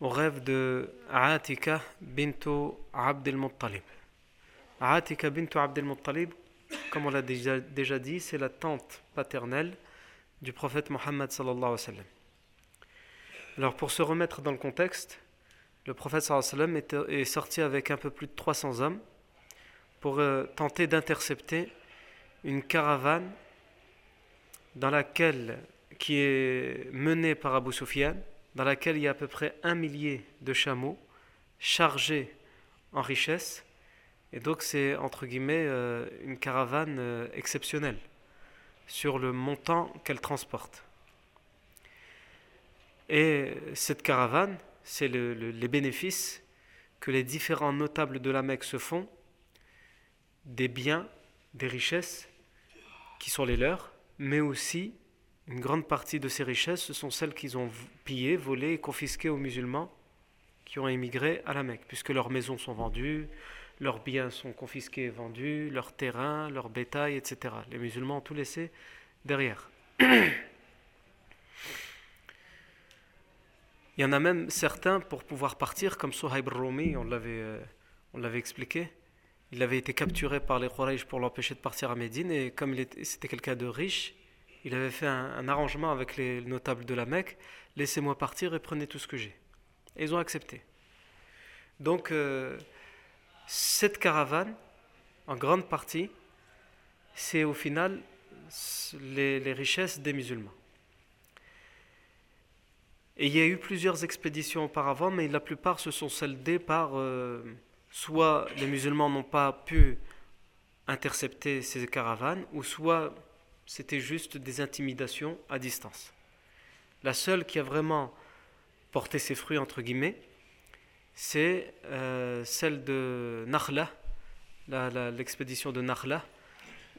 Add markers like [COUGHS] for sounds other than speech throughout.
au rêve de Atika bintu Abd al-Muttalib. Atika bintu Abd al-Muttalib, comme on l'a déjà, déjà dit, c'est la tante paternelle du prophète Mohammed. Alors pour se remettre dans le contexte, le prophète sallam est, est sorti avec un peu plus de 300 hommes pour euh, tenter d'intercepter une caravane dans laquelle, qui est menée par Abu Sufyan, dans laquelle il y a à peu près un millier de chameaux chargés en richesse. Et donc c'est entre guillemets euh, une caravane euh, exceptionnelle sur le montant qu'elle transporte. Et cette caravane, c'est le, le, les bénéfices que les différents notables de la Mecque se font des biens, des richesses qui sont les leurs, mais aussi une grande partie de ces richesses, ce sont celles qu'ils ont pillées, volées et confisquées aux musulmans qui ont émigré à la Mecque, puisque leurs maisons sont vendues, leurs biens sont confisqués et vendus, leurs terrains, leurs bétail, etc. Les musulmans ont tout laissé derrière. [CLEARS THROAT] Il y en a même certains, pour pouvoir partir, comme Sohaib Rumi, on l'avait, euh, on l'avait expliqué, il avait été capturé par les Quraysh pour l'empêcher de partir à Médine, et comme c'était quelqu'un de riche, il avait fait un, arrangement avec les notables de la Mecque, laissez-moi partir et prenez tout ce que j'ai. Et ils ont accepté. Donc, euh, cette caravane, en grande partie, c'est au final les, les, richesses des musulmans. Et il y a eu plusieurs expéditions auparavant, mais la plupart se sont soldées par euh, soit les musulmans n'ont pas pu intercepter ces caravanes, ou soit c'était juste des intimidations à distance. La seule qui a vraiment porté ses fruits, entre guillemets, c'est euh, celle de Nakhla, l'expédition de Nakhla,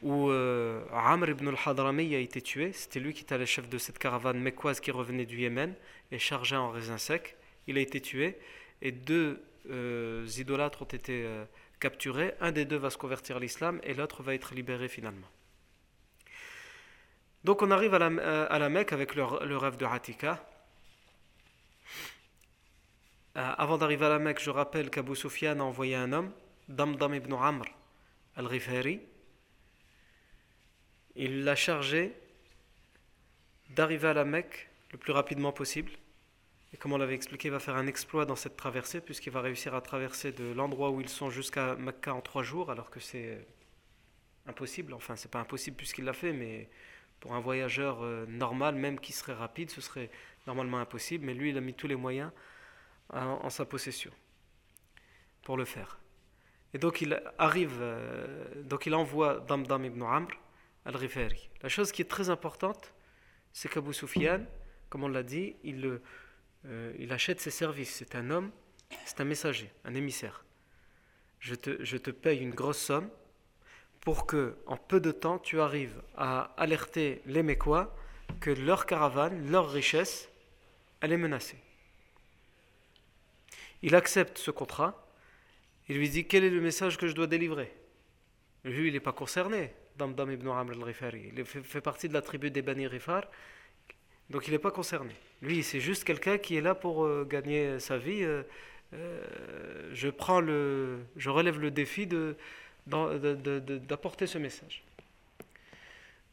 où euh, Amr ibn al-Hadrami a été tué. C'était lui qui était le chef de cette caravane mécoise qui revenait du Yémen et chargeait en raisins secs. Il a été tué et deux euh, idolâtres ont été euh, capturés. Un des deux va se convertir à l'islam et l'autre va être libéré finalement. Donc on arrive à la, à la Mecque avec le, le rêve de Hatika. Euh, avant d'arriver à la Mecque, je rappelle qu'Abu Sufyan a envoyé un homme, Damdam ibn Amr al-Rifari. Il l'a chargé d'arriver à la Mecque le plus rapidement possible. Et comme on l'avait expliqué, il va faire un exploit dans cette traversée, puisqu'il va réussir à traverser de l'endroit où ils sont jusqu'à Mecca en trois jours, alors que c'est impossible. Enfin, c'est pas impossible puisqu'il l'a fait, mais pour un voyageur euh, normal, même qui serait rapide, ce serait normalement impossible. Mais lui, il a mis tous les moyens en, en sa possession pour le faire. Et donc il arrive, euh, donc il envoie Damdam ibn Amr al-Rifari. La chose qui est très importante, c'est qu'Abu Sufyan, comme on l'a dit, il, euh, il achète ses services. C'est un homme, c'est un messager, un émissaire. Je te, je te paye une grosse somme pour que, en peu de temps, tu arrives à alerter les Mécois que leur caravane, leur richesse, elle est menacée. Il accepte ce contrat. Il lui dit quel est le message que je dois délivrer? Lui, il n'est pas concerné. Damdam ibn Amr al-Rifari. Il fait, partie de la tribu des Bani Rifar. Donc il n'est pas concerné. Lui, c'est juste quelqu'un qui est là pour euh, gagner sa vie. Euh, euh, je, prends le, je relève le défi de, d'apporter ce message.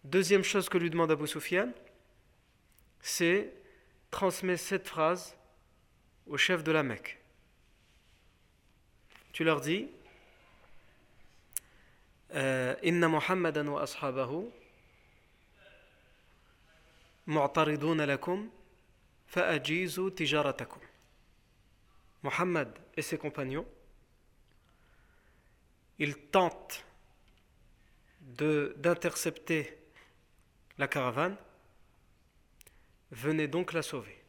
Deuxième chose que lui demande Abu Sufyan, c'est transmettre cette phrase au chef de la Mecque. Tu leur dis Inna Muhammadan wa ashabahu mu'tariduna lakum fa'ajizu tijaratakum. Muhammad et ses compagnons, ils tentent d'intercepter la caravane, venez donc la sauver.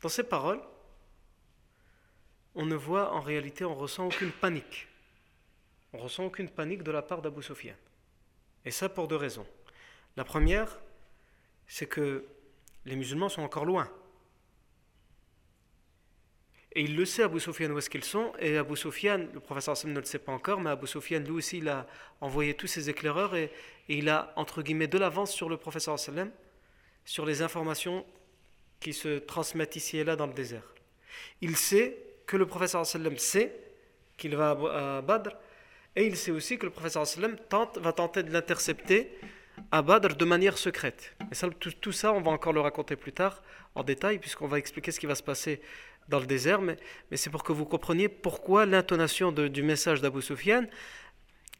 Dans ces paroles, on ne voit en réalité, on ressent aucune panique. On ressent aucune panique de la part d'Abu Sufyan. Et ça pour deux raisons. La première, c'est que les musulmans sont encore loin. Et il le sait, Abu Sufyan, où est-ce qu'ils sont. Et Abu Sufyan, le professeur Hassan ne le sait pas encore, mais Abu Sufyan, lui aussi, il a envoyé tous ses éclaireurs et, il a, entre guillemets, de l'avance sur le professeur Hassan, sur les informations qui se transmettent ici et là dans le désert. Il sait que le professeur Hassan sait qu'il va à Badr, et il sait aussi que le professeur Hassan tente, va tenter de l'intercepter à Badr de manière secrète. Et tout, ça, on va encore le raconter plus tard en détail, puisqu'on va expliquer ce qui va se passer dans le désert, mais, c'est pour que vous compreniez pourquoi l'intonation du message d'Abu Sufyan,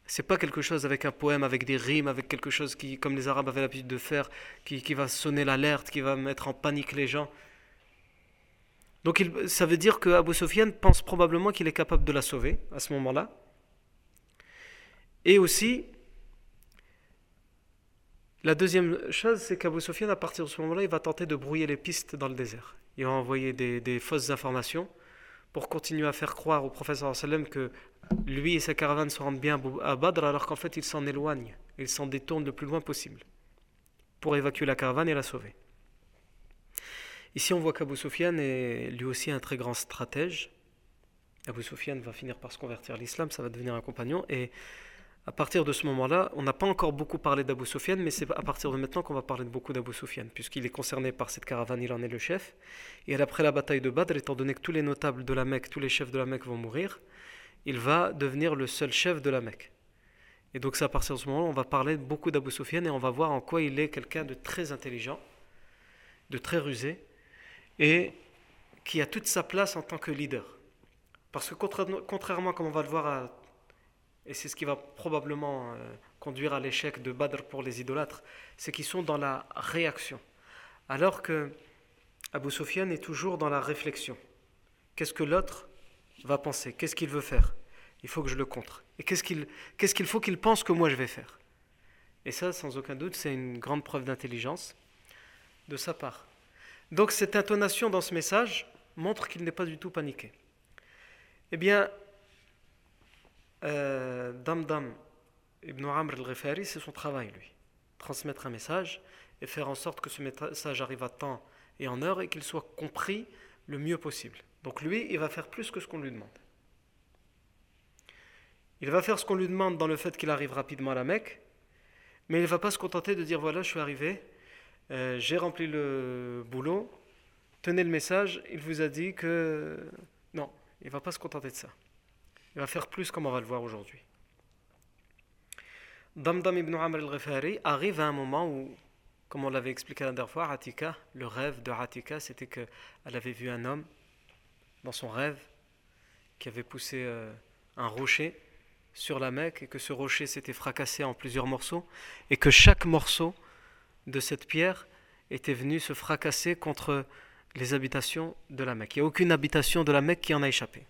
c'est pas quelque chose avec un poème, avec des rimes, avec quelque chose qui, comme les Arabes avaient l'habitude de faire, qui, qui va sonner l'alerte, qui va mettre en panique les gens. Donc il, ça veut dire que Abu Sufyan pense probablement qu'il est capable de la sauver à ce moment-là. Et aussi, la deuxième chose, c'est qu'Abu Sufyan, à partir de ce moment-là, il va tenter de brouiller les pistes dans le désert il va envoyer des, fausses informations pour continuer à faire croire au professeur que lui et sa caravane se rendent bien à Badr alors qu'en fait il s'en éloigne, il s'en détourne le plus loin possible pour évacuer la caravane et la sauver. Ici on voit qu'Abu Sufyan est lui aussi un très grand stratège. Abu Sufyan va finir par se convertir à l'islam, ça va devenir un compagnon et à partir de ce moment-là, on n'a pas encore beaucoup parlé d'Abu Sufyan, mais c'est à partir de maintenant qu'on va parler beaucoup d'Abu Sufyan, puisqu'il est concerné par cette caravane, il en est le chef. Et après la bataille de Badr, étant donné que tous les notables de la Mecque, tous les chefs de la Mecque vont mourir, il va devenir le seul chef de la Mecque. Et donc c'est à partir de ce moment-là, on va parler beaucoup d'Abu Sufyan et on va voir en quoi il est quelqu'un de très intelligent, de très rusé, et qui a toute sa place en tant que leader. Parce que contrairement, comme on va le voir à et c'est ce qui va probablement euh, conduire à l'échec de Badr pour les idolâtres, c'est qu'ils sont dans la réaction. Alors que Abu Sufyan est toujours dans la réflexion. Qu'est-ce que l'autre va penser? Qu'est-ce qu'il veut faire? Il faut que je le contre. Et qu'est-ce qu'il qu'est-ce qu'il faut qu'il pense que moi je vais faire? Et ça, sans aucun doute, c'est une grande preuve d'intelligence de sa part. Donc cette intonation dans ce message montre qu'il n'est pas du tout paniqué. Eh bien, euh, Damdam ibn Amr al-Ghifari, c'est son travail, lui. Transmettre un message et faire en sorte que ce message arrive à temps et en heure et qu'il soit compris le mieux possible. Donc lui, il va faire plus que ce qu'on lui demande. Il va faire ce qu'on lui demande dans le fait qu'il arrive rapidement à la Mecque, mais il ne va pas se contenter de dire voilà, je suis arrivé, euh, j'ai rempli le boulot, tenez le message, il vous a dit que... Non, il ne va pas se contenter de ça. Il va faire plus comme on va le voir aujourd'hui. Damdam ibn Amr al-Ghifari arrive à un moment où, comme on l'avait expliqué la dernière fois, le rêve de Atika, c'était qu'elle avait vu un homme dans son rêve qui avait poussé euh, un rocher sur la Mecque et que ce rocher s'était fracassé en plusieurs morceaux et que chaque morceau de cette pierre était venu se fracasser contre les habitations de la Mecque. Il n'y a aucune habitation de la Mecque qui en a échappé.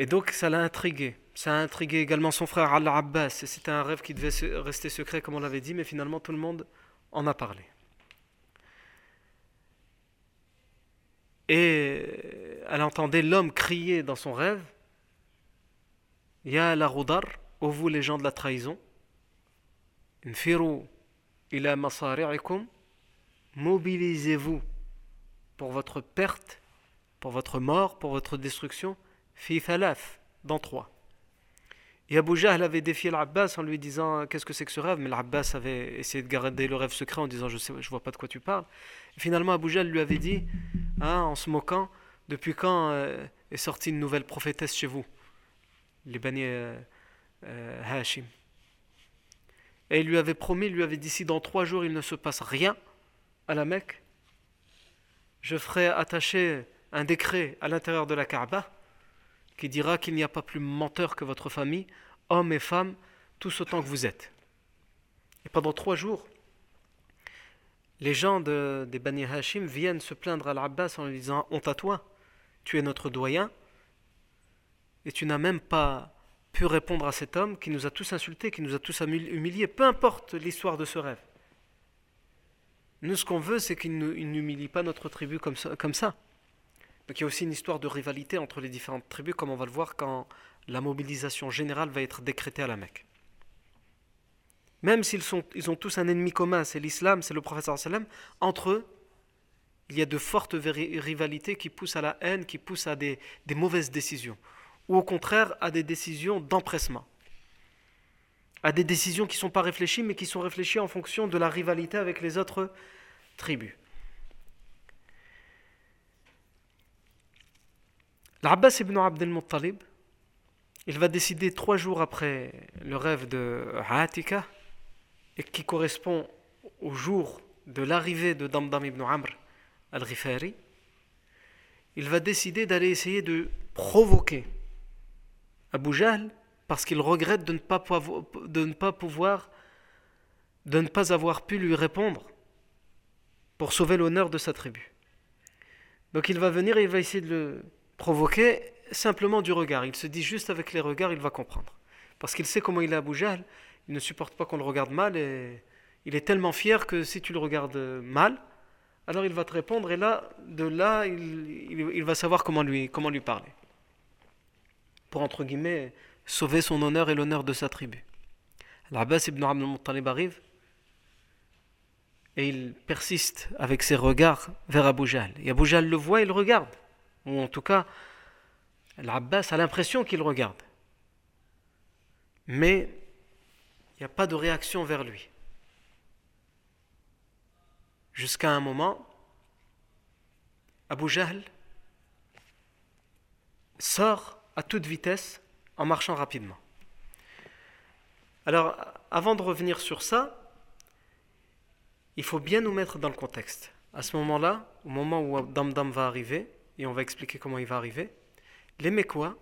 Et donc ça l'a intrigué. Ça a intrigué également son frère Al-Abbas. C'était un rêve qui devait rester secret, comme on l'avait dit, mais finalement tout le monde en a parlé. Et elle entendait l'homme crier dans son rêve Ya la Roudar, ô vous les gens de la trahison, ila masari'ikum, mobilisez-vous pour votre perte, pour votre mort, pour votre destruction fi dans trois. Et Abu Jahl avait défié l'Abbas en lui disant Qu'est-ce que c'est que ce rêve? Mais l'Abbas avait essayé de garder le rêve secret en disant Je ne vois pas de quoi tu parles. Finalement, Abu Jahl lui avait dit, hein, en se moquant Depuis quand euh, est sortie une nouvelle prophétesse chez vous? Les euh, euh, Hashim. Et il lui avait promis, il lui avait dit Si dans trois jours il ne se passe rien à la Mecque, je ferai attacher un décret à l'intérieur de la Kaaba qui dira qu'il n'y a pas plus menteur que votre famille, hommes et femmes, tous autant que vous êtes. Et pendant trois jours, les gens de, des Bani Hashim viennent se plaindre à l'Abbas en lui disant Honte à toi, tu es notre doyen, et tu n'as même pas pu répondre à cet homme qui nous a tous insultés, qui nous a tous humiliés, peu importe l'histoire de ce rêve. Nous, ce qu'on veut, c'est qu'il n'humilie pas notre tribu Comme ça. Donc il y a aussi une histoire de rivalité entre les différentes tribus, comme on va le voir quand la mobilisation générale va être décrétée à la Mecque. Même s'ils ont tous un ennemi commun, c'est l'islam, c'est le prophète sallam, entre eux, il y a de fortes rivalités qui poussent à la haine, qui poussent à des mauvaises décisions, ou au contraire à des décisions d'empressement, à des décisions qui ne sont pas réfléchies, mais qui sont réfléchies en fonction de la rivalité avec les autres tribus. L'Abbas ibn Abd al-Muttalib, il va décider trois jours après le rêve de Hatika, et qui correspond au jour de l'arrivée de Damdam ibn Amr al-Ghifari, il va décider d'aller essayer de provoquer Abu Jahl parce qu'il regrette de ne, pas de ne pas pouvoir, de ne pas avoir pu lui répondre pour sauver l'honneur de sa tribu. Donc il va venir et il va essayer de le provoquer simplement du regard. Il se dit juste avec les regards, il va comprendre. Parce qu'il sait comment il est à Boujal, il ne supporte pas qu'on le regarde mal et il est tellement fier que si tu le regardes mal, alors il va te répondre et là, de là, il, va savoir comment lui, comment lui parler. Pour, entre guillemets, sauver son honneur et l'honneur de sa tribu. L'Abbas ibn Abd al-Muttalib arrive et il persiste avec ses regards vers Abu Jahl. Et Abu Jahl le voit et le regarde. Ou en tout cas, l'Abbas a l'impression qu'il regarde. Mais il n'y a pas de réaction vers lui. Jusqu'à un moment, Abu Jahl sort à toute vitesse en marchant rapidement. Alors, avant de revenir sur ça, il faut bien nous mettre dans le contexte. À ce moment-là, au moment où Damdam va arriver, et on va expliquer comment il va arriver, les Mécois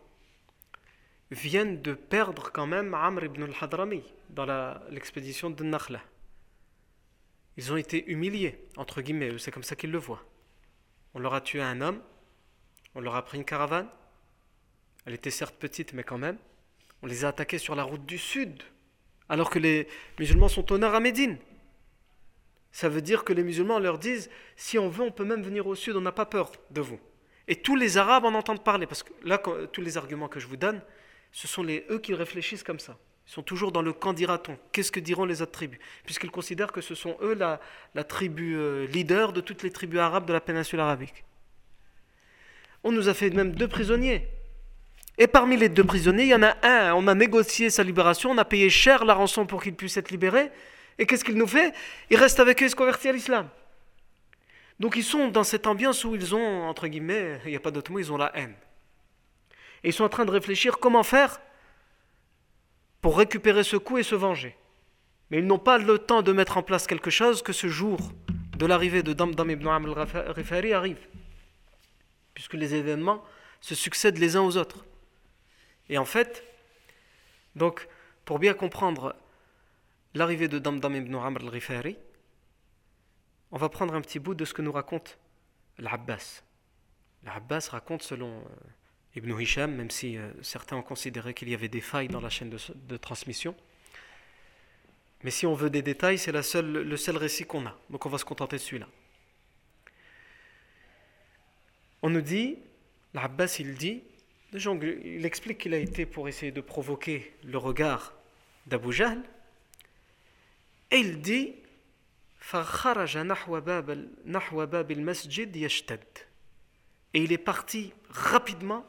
viennent de perdre quand même Amr ibn al-Hadrami dans l'expédition de Nakhla. Ils ont été humiliés, entre guillemets, c'est comme ça qu'ils le voient. On leur a tué un homme, on leur a pris une caravane, elle était certes petite, mais quand même. On les a attaqués sur la route du sud, alors que les musulmans sont au nord à Médine. Ça veut dire que les musulmans leur disent si on veut, on peut même venir au sud, on n'a pas peur de vous. Et tous les Arabes en entendent parler, parce que là, tous les arguments que je vous donne, ce sont les, eux qui réfléchissent comme ça. Ils sont toujours dans le camp dira-t-on. Qu'est-ce que diront les autres tribus? Puisqu'ils considèrent que ce sont eux la, la tribu euh, leader de toutes les tribus arabes de la péninsule arabique. On nous a fait même deux prisonniers. Et parmi les deux prisonniers, il y en a un, on a négocié sa libération, on a payé cher la rançon pour qu'il puisse être libéré. Et qu'est-ce qu'il nous fait? Il reste avec eux et se convertit à l'islam. Donc ils sont dans cette ambiance où ils ont, entre guillemets, il n'y a pas d'autre mot, ils ont la haine. Et ils sont en train de réfléchir comment faire pour récupérer ce coup et se venger. Mais ils n'ont pas le temps de mettre en place quelque chose que ce jour de l'arrivée de Damdam ibn Amr al-Rifari arrive. Puisque les événements se succèdent les uns aux autres. Et en fait, donc, pour bien comprendre l'arrivée de Damdam ibn Amr al-Rifari, on va prendre un petit bout de ce que nous raconte l'Abbas. L'Abbas raconte selon euh, Ibn Hisham, même si euh, certains ont considéré qu'il y avait des failles dans la chaîne de, transmission. Mais si on veut des détails, c'est le seul récit qu'on a. Donc on va se contenter de celui-là. On nous dit, l'Abbas il dit, il explique qu'il a été pour essayer de provoquer le regard d'Abu Jahl, et il dit et il est parti rapidement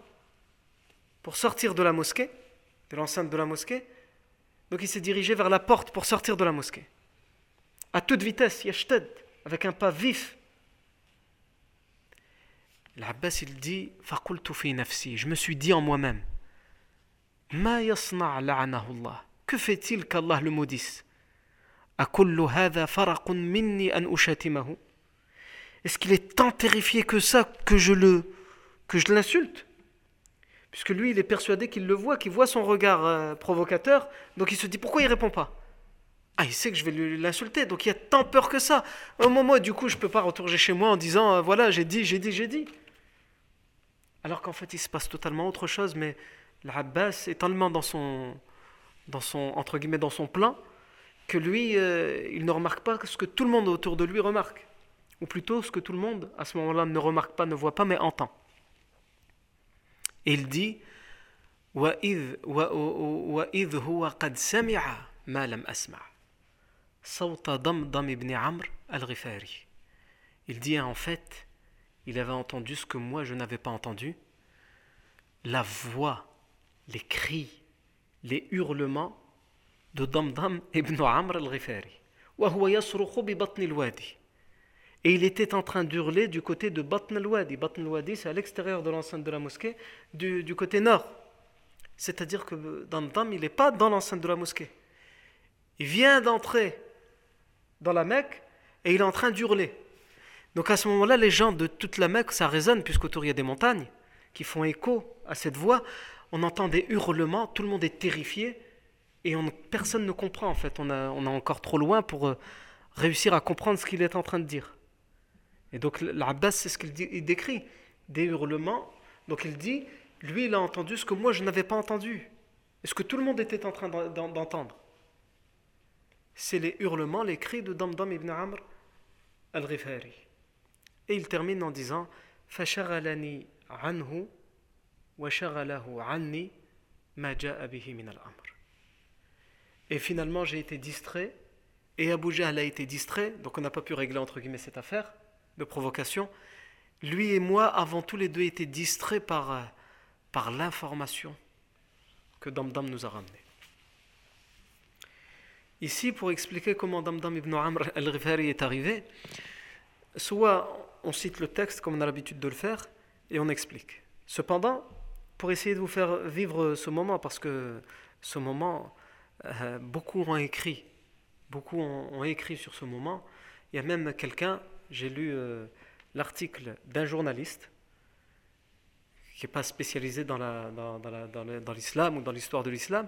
pour sortir de la mosquée, de l'enceinte de la mosquée. Donc il s'est dirigé vers la porte pour sortir de la mosquée. À toute vitesse, yashted, avec un pas vif. L'Abbas il dit Je me suis dit en moi-même Ma yasna' la'anahu Que fait-il qu'Allah le maudisse? Est-ce qu'il est tant terrifié que ça que je le que je l'insulte? Puisque lui, il est persuadé qu'il le voit, qu'il voit son regard euh, provocateur, donc il se dit pourquoi il répond pas? Ah, il sait que je vais l'insulter, donc il a tant peur que ça. Au moment du coup, je peux pas retourner chez moi en disant euh, voilà, j'ai dit, j'ai dit, j'ai dit. Alors qu'en fait, il se passe totalement autre chose, mais l'Abbas est tellement dans son, dans son, entre dans son plan, que lui, euh, il ne remarque pas ce que tout le monde autour de lui remarque. Ou plutôt ce que tout le monde, à ce moment-là, ne remarque pas, ne voit pas, mais entend. Et il dit وإذ وإذ هو قد سمع ما لم أسمع صوت ضمضم بن عمرو الغفاري Il dit en fait, il avait entendu ce que moi je n'avais pas entendu, la voix, les cris, les hurlements de ibn Amr al-Ghifari. Et il était en train d'hurler du côté de Batn al-Wadi. Batn al-Wadi, c'est à l'extérieur de l'enceinte de la mosquée, du, du côté nord. C'est-à-dire que Damdam, il n'est pas dans l'enceinte de la mosquée. Il vient d'entrer dans la Mecque et il est en train d'hurler. Donc à ce moment-là, les gens de toute la Mecque, ça résonne, puisqu'autour il y a des montagnes qui font écho à cette voix. On entend des hurlements, tout le monde est terrifié et on, personne ne comprend en fait. On, a, on est encore trop loin pour euh, réussir à comprendre ce qu'il est en train de dire. Et donc l'Abbas, c'est ce qu'il décrit, des hurlements. Donc il dit, lui, il a entendu ce que moi, je n'avais pas entendu. Et ce que tout le monde était en train d'entendre. C'est les hurlements, les cris de Damdam ibn Amr al-Rifari. Et il termine en disant, فَشَغَلَنِي عَنْهُ وَشَغَلَهُ عَنِّي مَا جَاءَ بِهِ مِنَ الْأَمْرِ et finalement, j'ai été distrait, et Abu Jahl a été distrait, donc on n'a pas pu régler entre guillemets cette affaire de provocation, lui et moi avons tous les deux été distraits par, euh, par l'information que Damdam nous a ramenée. Ici, pour expliquer comment Damdam ibn Amr al-Rifari est arrivé, soit on cite le texte comme on a l'habitude de le faire et on explique. Cependant, pour essayer de vous faire vivre ce moment, parce que ce moment, euh, beaucoup ont écrit, beaucoup ont écrit sur ce moment. Il y a même quelqu'un j'ai lu euh, l'article d'un journaliste qui n'est pas spécialisé dans, la, dans, dans l'islam ou dans l'histoire de l'islam,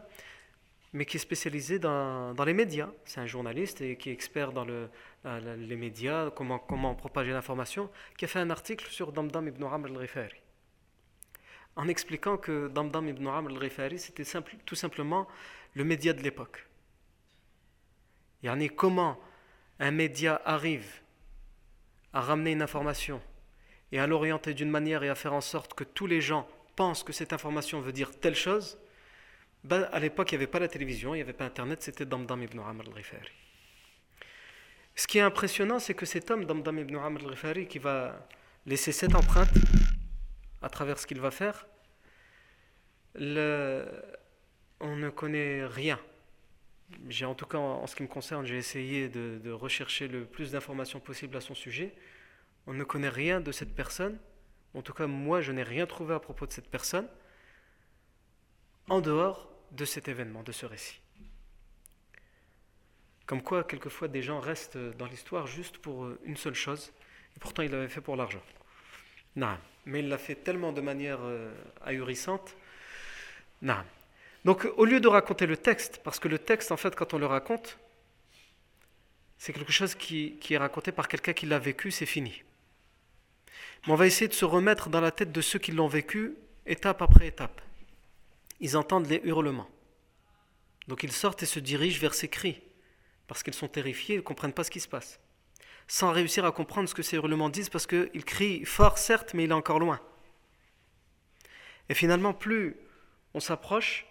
mais qui est spécialisé dans, les médias. C'est un journaliste et qui est expert dans le, les médias, comment, comment propager l'information, qui a fait un article sur Damdam ibn Amr al-Rifari. En expliquant que Damdam ibn Amr al-Rifari, c'était tout simplement le média de l'époque. Yani comment un média arrive à ramener une information et à l'orienter d'une manière et à faire en sorte que tous les gens pensent que cette information veut dire telle chose, ben, à l'époque, il n'y avait pas la télévision, il n'y avait pas Internet, c'était Damdam ibn Amr al-Rifari. Ce qui est impressionnant, c'est que cet homme, Damdam ibn Amr al-Rifari, qui va laisser cette empreinte à travers ce qu'il va faire, on ne connaît rien. En tout cas, en ce qui me concerne, j'ai essayé de, de rechercher le plus d'informations possible à son sujet. On ne connaît rien de cette personne. En tout cas, moi, je n'ai rien trouvé à propos de cette personne en dehors de cet événement, de ce récit. Comme quoi, quelquefois, des gens restent dans l'histoire juste pour euh, une seule chose, et pourtant il l'avait fait pour l'argent. Non, mais il l'a fait tellement de manière euh, ahurissante. Non. Donc, au lieu de raconter le texte, parce que le texte, en fait, quand on le raconte, c'est quelque chose qui, qui est raconté par quelqu'un qui l'a vécu, c'est fini. Mais on va essayer de se remettre dans la tête de ceux qui l'ont vécu, étape après étape. Ils entendent les hurlements. Donc ils sortent et se dirigent vers ces cris, parce qu'ils sont terrifiés, ils ne comprennent pas ce qui se passe. Sans réussir à comprendre ce que ces hurlements disent, parce qu'ils crient fort, certes, mais il est encore loin. Et finalement, plus on s'approche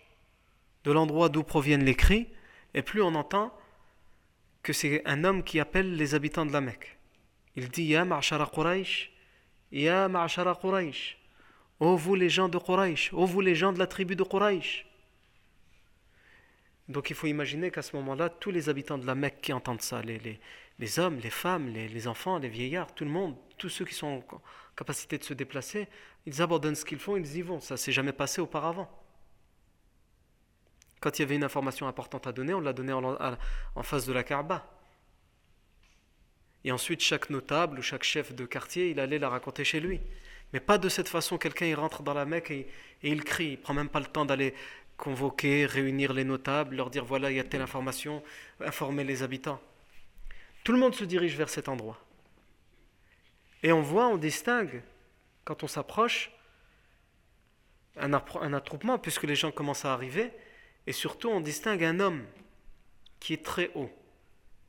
de l'endroit d'où proviennent les cris, et plus on entend que c'est un homme qui appelle les habitants de la Mecque. Il dit Ya ma'ashara Quraysh, Ya ma'ashara Quraysh, Ô vous les gens de Quraysh, ô vous les gens de la tribu de Quraysh. Donc il faut imaginer qu'à ce moment-là, tous les habitants de la Mecque qui entendent ça, les, les hommes, les femmes, les, enfants, les vieillards, tout le monde, tous ceux qui sont en capacité de se déplacer, ils abandonnent ce qu'ils font, ils y vont. Ça s'est jamais passé auparavant. Quand il y avait une information importante à donner, on l'a donnée en, face de la Kaaba. Et ensuite, chaque notable ou chaque chef de quartier, il allait la raconter chez lui. Mais pas de cette façon, quelqu'un il rentre dans la Mecque et, et il crie, il prend même pas le temps d'aller convoquer, réunir les notables, leur dire voilà, il y a telle information, informer les habitants. Tout le monde se dirige vers cet endroit. Et on voit, on distingue, quand on s'approche, un, attroupement, puisque les gens commencent à arriver, et surtout on distingue un homme qui est très haut.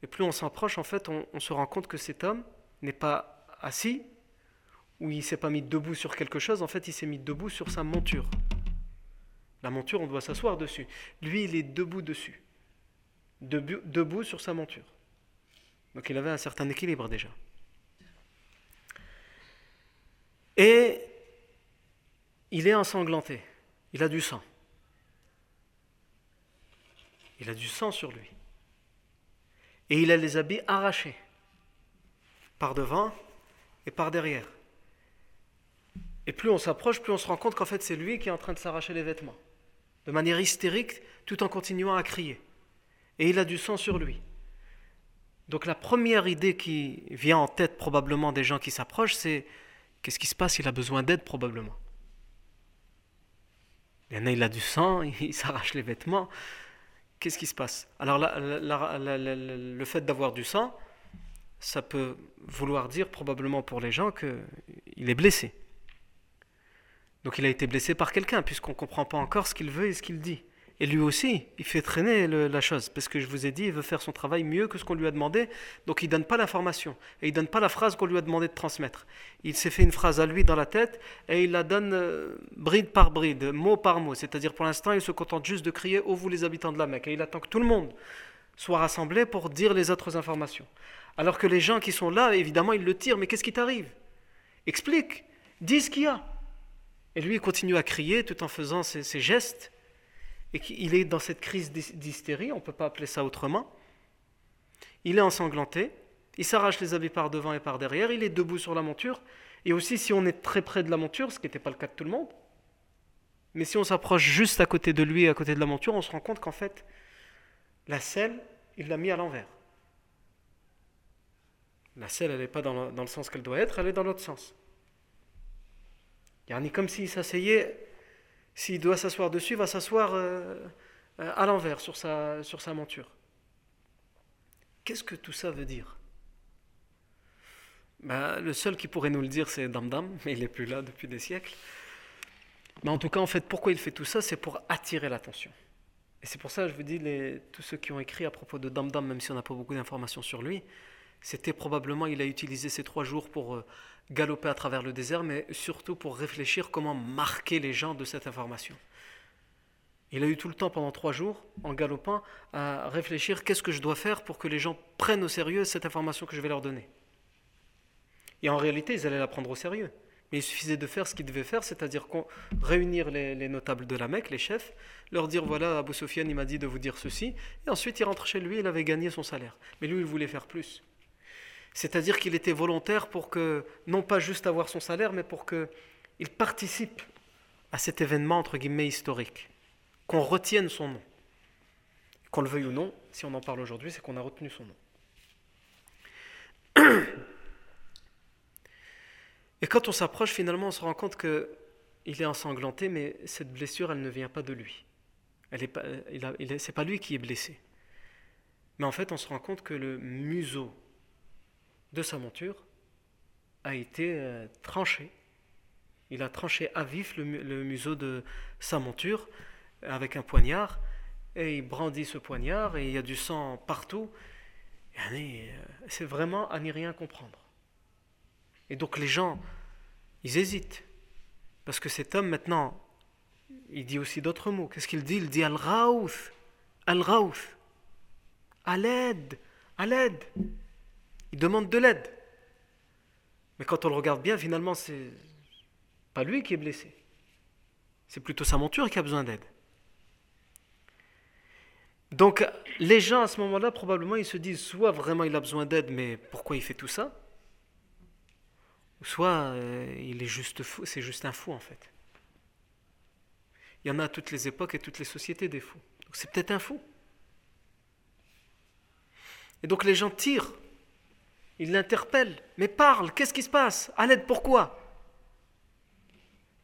Et plus on s'approche, en fait, on, se rend compte que cet homme n'est pas assis, ou il s'est pas mis debout sur quelque chose, en fait, il s'est mis debout sur sa monture. La monture, on doit s'asseoir dessus. Lui, il est debout dessus. Debout, sur sa monture. Donc il avait un certain équilibre déjà. Et il est ensanglanté. Il a du sang. Il a du sang sur lui. Et il a les habits arrachés. Par devant et par derrière. Et plus on s'approche, plus on se rend compte qu'en fait c'est lui qui est en train de s'arracher les vêtements de manière hystérique, tout en continuant à crier. Et il a du sang sur lui. Donc la première idée qui vient en tête probablement des gens qui s'approchent, c'est qu'est-ce qui se passe? Il a besoin d'aide probablement. Il, y en a, il a du sang, [LAUGHS] il s'arrache les vêtements. Qu'est-ce qui se passe? Alors le fait d'avoir du sang, ça peut vouloir dire probablement pour les gens qu'il est blessé. Donc il a été blessé par quelqu'un, puisqu'on ne comprend pas encore ce qu'il veut et ce qu'il dit. Et lui aussi, il fait traîner la chose, parce que je vous ai dit, il veut faire son travail mieux que ce qu'on lui a demandé, donc il ne donne pas l'information, et il ne donne pas la phrase qu'on lui a demandé de transmettre. Il s'est fait une phrase à lui dans la tête, et il la donne euh, bride par bride, mot par mot, c'est-à-dire pour l'instant, il se contente juste de crier « Ô vous les habitants de la Mecque », et il attend que tout le monde soit rassemblé pour dire les autres informations. Alors que les gens qui sont là, évidemment, ils le tirent, mais qu'est-ce qui t'arrive? Explique, dis ce qu'il y a. Et lui, il continue à crier tout en faisant ses, gestes. Et qu'il est dans cette crise d'hystérie, on ne peut pas appeler ça autrement. Il est ensanglanté, il s'arrache les habits par devant et par derrière, il est debout sur la monture. Et aussi, si on est très près de la monture, ce qui n'était pas le cas de tout le monde, mais si on s'approche juste à côté de lui, à côté de la monture, on se rend compte qu'en fait, la selle, il l'a mis à l'envers. La selle, elle n'est pas dans le sens qu'elle doit être, elle est dans l'autre sens. Yani comme s'il s'asseyait, s'il doit s'asseoir dessus, il va s'asseoir euh, euh, à l'envers sur sa, sur sa monture. Qu'est-ce que tout ça veut dire? Ben, Le seul qui pourrait nous le dire, c'est Damdam, mais il n'est plus là depuis des siècles. Mais en tout cas, en fait, pourquoi il fait tout ça C'est pour attirer l'attention. Et c'est pour ça, je vous dis, tous ceux qui ont écrit à propos de Damdam, même si on n'a pas beaucoup d'informations sur lui, c'était probablement, il a utilisé ces trois jours pour euh, galoper à travers le désert, mais surtout pour réfléchir comment marquer les gens de cette information. Il a eu tout le temps pendant trois jours, en galopant, à réfléchir qu'est-ce que je dois faire pour que les gens prennent au sérieux cette information que je vais leur donner. Et en réalité, ils allaient la prendre au sérieux. Mais il suffisait de faire ce qu'ils devaient faire, c'est-à-dire réunir les, les, notables de la Mecque, les chefs, leur dire voilà, Abou Sofiane, il m'a dit de vous dire ceci, et ensuite il rentre chez lui, il avait gagné son salaire. Mais lui, il voulait faire plus. C'est-à-dire qu'il était volontaire pour que, non pas juste avoir son salaire, mais pour qu'il participe à cet événement, entre guillemets, historique. Qu'on retienne son nom. Qu'on le veuille ou non, si on en parle aujourd'hui, c'est qu'on a retenu son nom. Et quand on s'approche, finalement, on se rend compte qu'il est ensanglanté, mais cette blessure, elle ne vient pas de lui. Elle est pas, il c'est pas lui qui est blessé. Mais en fait, on se rend compte que le museau de sa monture a été euh, tranché. Il a tranché à vif le, museau de sa monture avec un poignard et il brandit ce poignard et il y a du sang partout. Euh, c'est vraiment à n'y rien comprendre. Et donc les gens, ils hésitent. Parce que cet homme maintenant, il dit aussi d'autres mots. Qu'est-ce qu'il dit? Il dit Al-Raouth, Al-Raouth, à l'aide, à l'aide. Il demande de l'aide. Mais quand on le regarde bien, finalement, c'est pas lui qui est blessé. C'est plutôt sa monture qui a besoin d'aide. Donc les gens à ce moment-là, probablement, ils se disent soit vraiment il a besoin d'aide, mais pourquoi il fait tout ça? Soit euh, il est juste fou, c'est juste un fou en fait. Il y en a à toutes les époques et toutes les sociétés des fous. C'est peut-être un fou. Et donc les gens tirent, ils l'interpellent, mais parle, qu'est-ce qui se passe? À l'aide, pourquoi?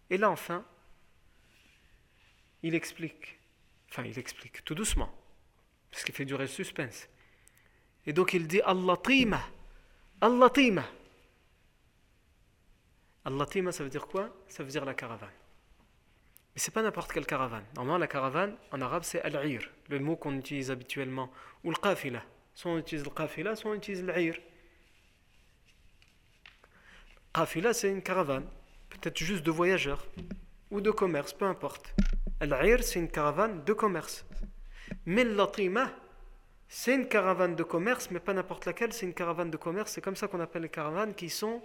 Et là enfin, il explique, enfin il explique tout doucement, parce qu'il fait durer le suspense. Et donc il dit Allah tima, Allah tima. Allah tima, ça veut dire quoi? Ça veut dire la caravane. Mais c'est pas n'importe quelle caravane. Normalement, la caravane, en arabe, c'est al-ir, le mot qu'on utilise habituellement, ou le qafila. Soit on utilise le qafila, soit on utilise l'ir. Qafila, c'est une caravane, peut-être juste de voyageurs ou de commerce, peu importe. Al-ir, c'est une caravane de commerce. Mais l'atima, c'est une caravane de commerce, mais pas n'importe laquelle, c'est une caravane de commerce. C'est comme ça qu'on appelle les caravanes qui sont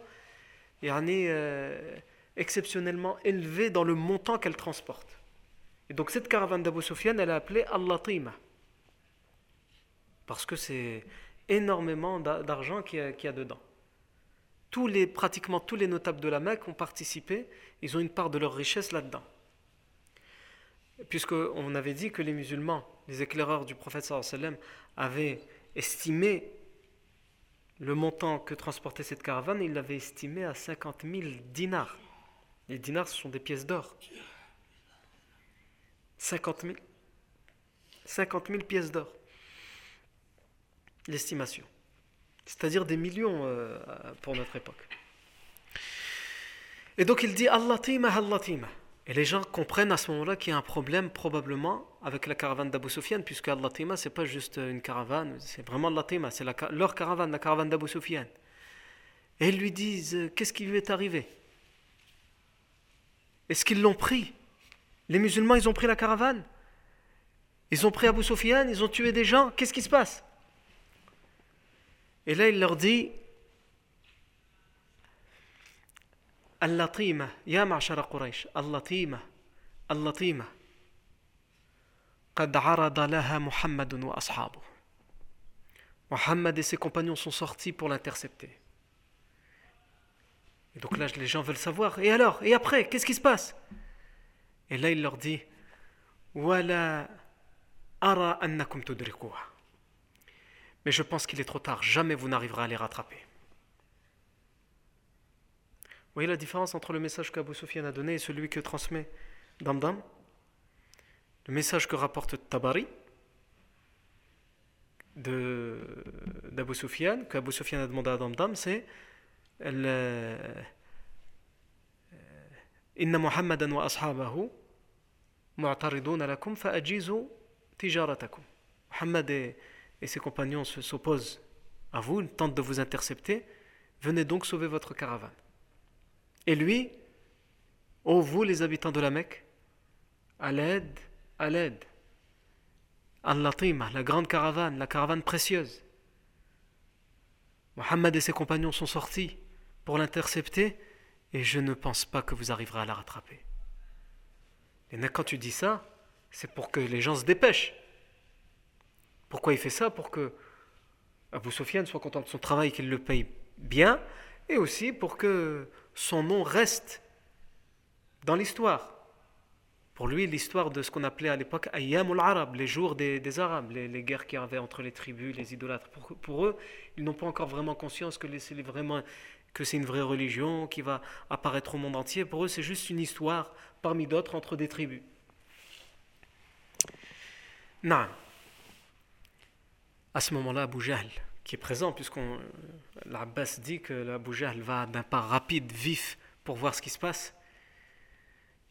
yani, euh, exceptionnellement élevées dans le montant qu'elles transportent. Et donc cette caravane d'Abu Sufyan, elle est appelée Al-Latima. Parce que c'est énormément d'argent qu'il y, a dedans. Tous les, pratiquement tous les notables de la Mecque ont participé, ils ont une part de leur richesse là-dedans. Puisqu'on avait dit que les musulmans, les éclaireurs du prophète sallam, avaient estimé le montant que transportait cette caravane, ils l'avaient estimé à 50 000 dinars. Les dinars, ce sont des pièces d'or. 50 000, 50 000 pièces d'or l'estimation. C'est-à-dire des millions euh, pour notre époque. Et donc il dit Allah tima, Allah. Et les gens comprennent à ce moment-là qu'il y a un problème probablement avec la caravane d'Abu Sufyan, puisque Allah tima, c'est pas juste une caravane, c'est vraiment Allah tima, c'est leur caravane, la caravane d'Abu Sufyan. Et ils lui disent euh, Qu'est-ce qui lui est arrivé? Est-ce qu'ils l'ont pris? Les musulmans, ils ont pris la caravane? Ils ont pris Abu Sufyan, ils ont tué des gens Qu'est-ce qui se passe? et là, il leur dit Al-Latima, Ya Ma'shara Quraysh, Al-Latima, Al-Latima. قد عرض لها محمد وأصحابه. Mohammed et ses compagnons sont sortis pour l'intercepter. Et donc là, les gens veulent savoir. Et alors Et après Qu'est-ce qui se passe Et là, il leur dit ولا أرى أنكم تدركوها. Mais je pense qu'il est trop tard, jamais vous n'arriverez à les rattraper. Vous voyez la différence entre le message qu'Abu Sufyan a donné et celui que transmet Damdam? Le message que rapporte Tabari d'Abu Sufyan, qu'Abu Sufyan a demandé à Damdam, c'est Inna Muhammadan wa ashabahu lakum fa'ajizu tijaratakum. Muhammad et ses compagnons s'opposent à vous, tentent de vous intercepter, venez donc sauver votre caravane. Et lui, ô vous les habitants de la Mecque, à l'aide, à l'aide. Al-Latima, la grande caravane, la caravane précieuse. Mohammed et ses compagnons sont sortis pour l'intercepter et je ne pense pas que vous arriverez à la rattraper. Et quand tu dis ça, c'est pour que les gens se dépêchent. Pourquoi il fait ça Pour que Abu Sufyan soit content de son travail, qu'il le paye bien, et aussi pour que son nom reste dans l'histoire. Pour lui, l'histoire de ce qu'on appelait à l'époque Ayyamul Arab, les jours des, Arabes, les, guerres qu'il y avait entre les tribus, les idolâtres. Pour, eux, ils n'ont pas encore vraiment conscience que c'est vraiment que c'est une vraie religion qui va apparaître au monde entier. Pour eux, c'est juste une histoire parmi d'autres entre des tribus. Non à ce moment-là, Abu qui est présent, puisqu'on l'Abbas dit que l'Abu Jahl va d'un pas rapide, vif, pour voir ce qui se passe,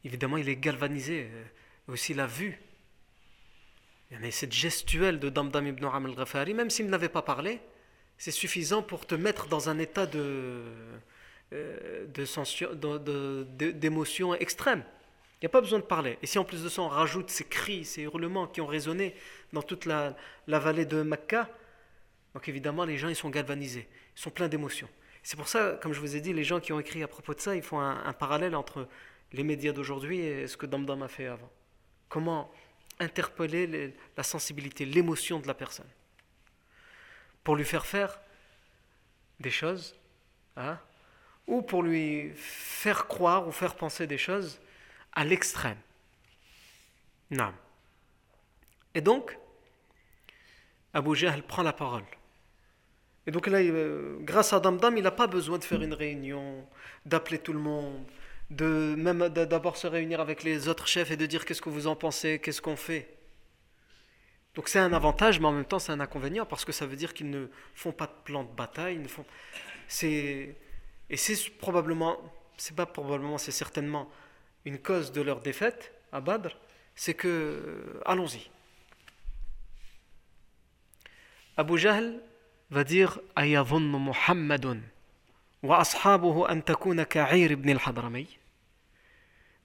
évidemment, il est galvanisé, euh, aussi la vue. A cette gestuelle de Damdam ibn Am al-Ghafari, même s'il n'avait pas parlé, c'est suffisant pour te mettre dans un état de, euh, d'émotion extrême. Il n'y a pas besoin de parler. Et si en plus de ça on rajoute ces cris, ces hurlements qui ont résonné dans toute la, vallée de Mecca, donc évidemment les gens ils sont galvanisés, ils sont pleins d'émotions. C'est pour ça, comme je vous ai dit, les gens qui ont écrit à propos de ça, ils font un, parallèle entre les médias d'aujourd'hui et ce que Damdam a fait avant. Comment interpeller la sensibilité, l'émotion de la personne. Pour lui faire faire des choses, hein, ou pour lui faire croire ou faire penser des choses à l'extrême. Non. Et donc, Abu Jahl prend la parole. Et donc là, euh, grâce à Damdam, il n'a pas besoin de faire une réunion, d'appeler tout le monde, de même d'abord se réunir avec les autres chefs et de dire qu'est-ce que vous en pensez, qu'est-ce qu'on fait. Donc c'est un avantage, mais en même temps c'est un inconvénient parce que ça veut dire qu'ils ne font pas de plan de bataille, ils ne font. C'est et c'est probablement, c'est pas probablement, c'est certainement une cause de leur défaite à Badr, c'est que allons-y. Abu Jahl va dire Muhammadun wa ashabuhu an takuna ka'ir ibn al-Hadrami.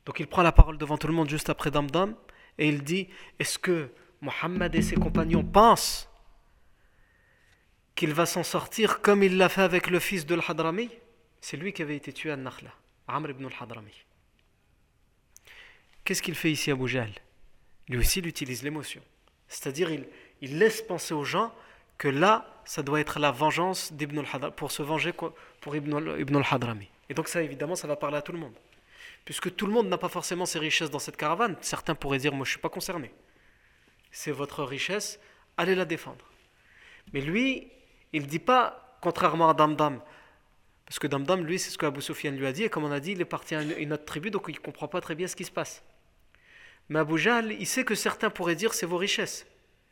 Donc il prend la parole devant tout le monde juste après Damdam et il dit Est-ce que Mohammed et ses compagnons pensent qu'il va s'en sortir comme il l'a fait avec le fils de l'Hadrami? C'est lui qui avait été tué à Nakhla, Amr ibn al-Hadrami. Qu'est-ce qu'il fait ici à Jahl? Lui aussi, il utilise l'émotion. C'est-à-dire, il, laisse penser aux gens que là, ça doit être la vengeance d'Ibn al-Hadrami, pour se venger pour Ibn al-Hadrami. Et donc ça, évidemment, ça va parler à tout le monde puisque tout le monde n'a pas forcément ses richesses dans cette caravane. Certains pourraient dire, moi je ne suis pas concerné. C'est votre richesse, allez la défendre. Mais lui, il ne dit pas, contrairement à Damdam, parce que Damdam, lui, c'est ce qu'Abu Sufyan lui a dit, et comme on a dit, il est parti à une autre tribu, donc il ne comprend pas très bien ce qui se passe. Mais Abu il sait que certains pourraient dire, c'est vos richesses.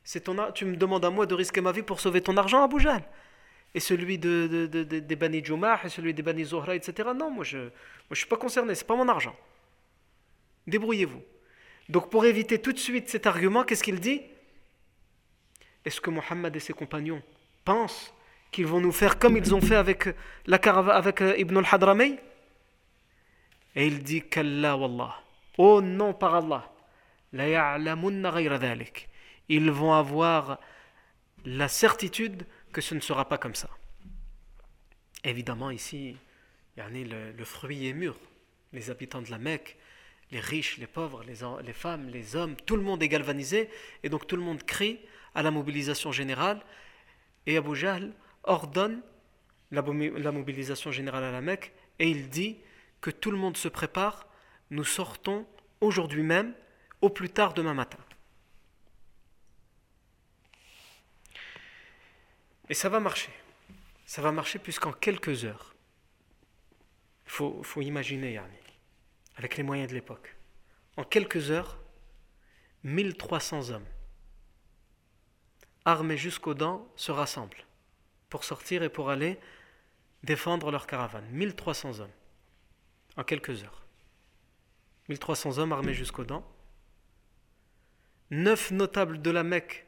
C'est ton, tu me demandes à moi de risquer ma vie pour sauver ton argent, Abu Jahl et celui de, de, de, des Bani Jumah et celui des Bani Zohra, etc. Non, moi je ne suis pas concerné, c'est pas mon argent. Débrouillez-vous. Donc pour éviter tout de suite cet argument, qu'est-ce qu'il dit? Est-ce que Mohammed et ses compagnons pensent qu'ils vont nous faire comme ils ont fait avec euh, Ibn al-Hadrami Et il dit Kalla wallah. Oh non, par Allah. Ils vont avoir la certitude que ce ne sera pas comme ça. Évidemment, ici, le, le fruit est mûr. Les habitants de la Mecque, les riches, les pauvres, les, femmes, les hommes, tout le monde est galvanisé, et donc tout le monde crie à la mobilisation générale, et Abu Jahl ordonne la mobilisation générale à la Mecque, et il dit que tout le monde se prépare, nous sortons aujourd'hui même, au plus tard demain matin. Et ça va marcher. Ça va marcher puisqu'en quelques heures, il faut, imaginer, Yanni, avec les moyens de l'époque, en quelques heures, 1300 hommes, armés jusqu'aux dents, se rassemblent pour sortir et pour aller défendre leur caravane. 1300 hommes, en quelques heures. 1300 hommes armés jusqu'aux dents. Neuf notables de la Mecque